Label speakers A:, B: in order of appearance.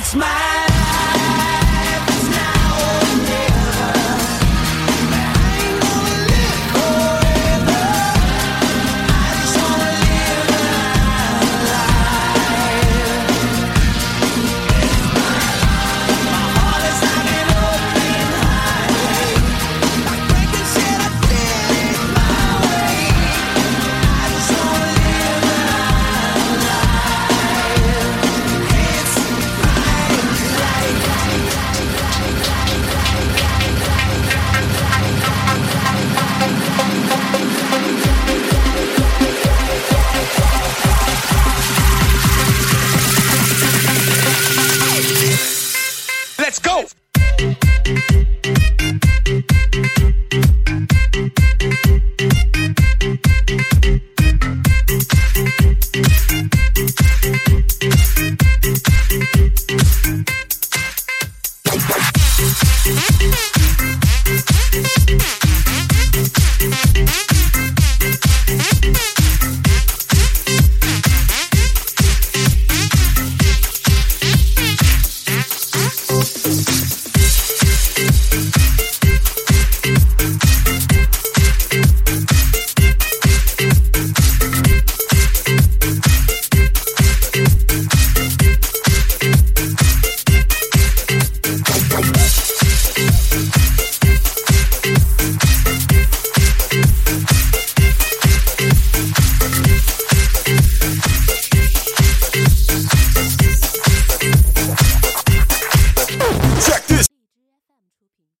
A: It's my